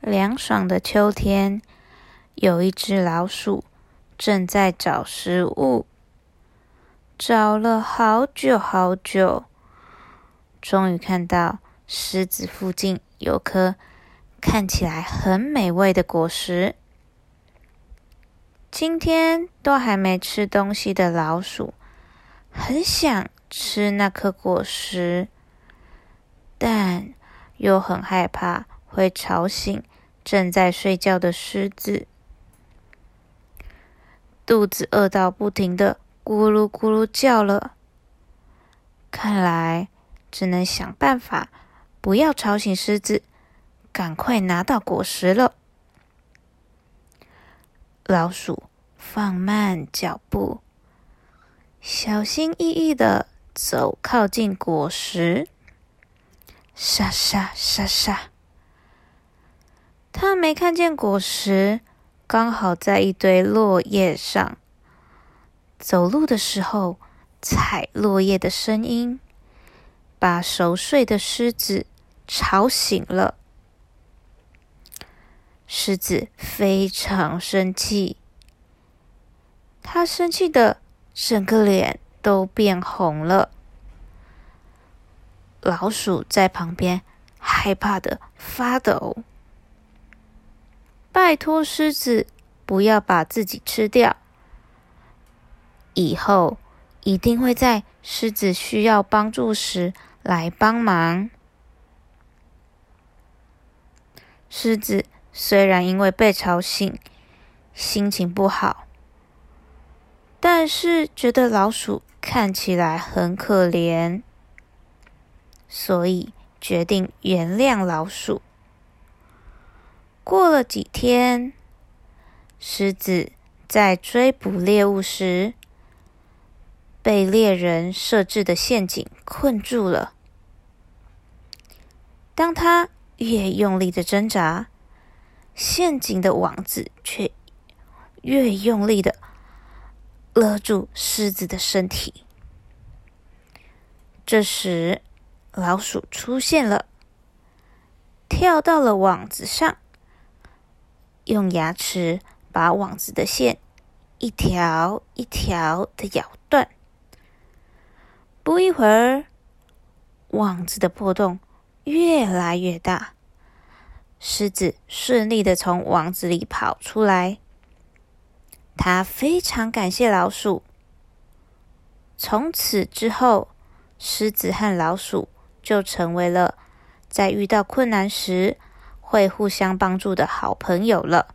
凉爽的秋天，有一只老鼠正在找食物，找了好久好久，终于看到狮子附近有颗看起来很美味的果实。今天都还没吃东西的老鼠，很想吃那颗果实，但又很害怕会吵醒正在睡觉的狮子。肚子饿到不停的咕噜咕噜叫了，看来只能想办法不要吵醒狮子，赶快拿到果实了。老鼠放慢脚步，小心翼翼的走靠近果实。沙沙沙沙，他没看见果实，刚好在一堆落叶上。走路的时候，踩落叶的声音把熟睡的狮子吵醒了。狮子非常生气，他生气的整个脸都变红了。老鼠在旁边害怕的发抖。拜托狮子不要把自己吃掉，以后一定会在狮子需要帮助时来帮忙。狮子。虽然因为被吵醒，心情不好，但是觉得老鼠看起来很可怜，所以决定原谅老鼠。过了几天，狮子在追捕猎物时，被猎人设置的陷阱困住了。当他越用力的挣扎，陷阱的网子却越用力的勒住狮子的身体。这时，老鼠出现了，跳到了网子上，用牙齿把网子的线一条一条的咬断。不一会儿，网子的破洞越来越大。狮子顺利的从网子里跑出来，他非常感谢老鼠。从此之后，狮子和老鼠就成为了在遇到困难时会互相帮助的好朋友了。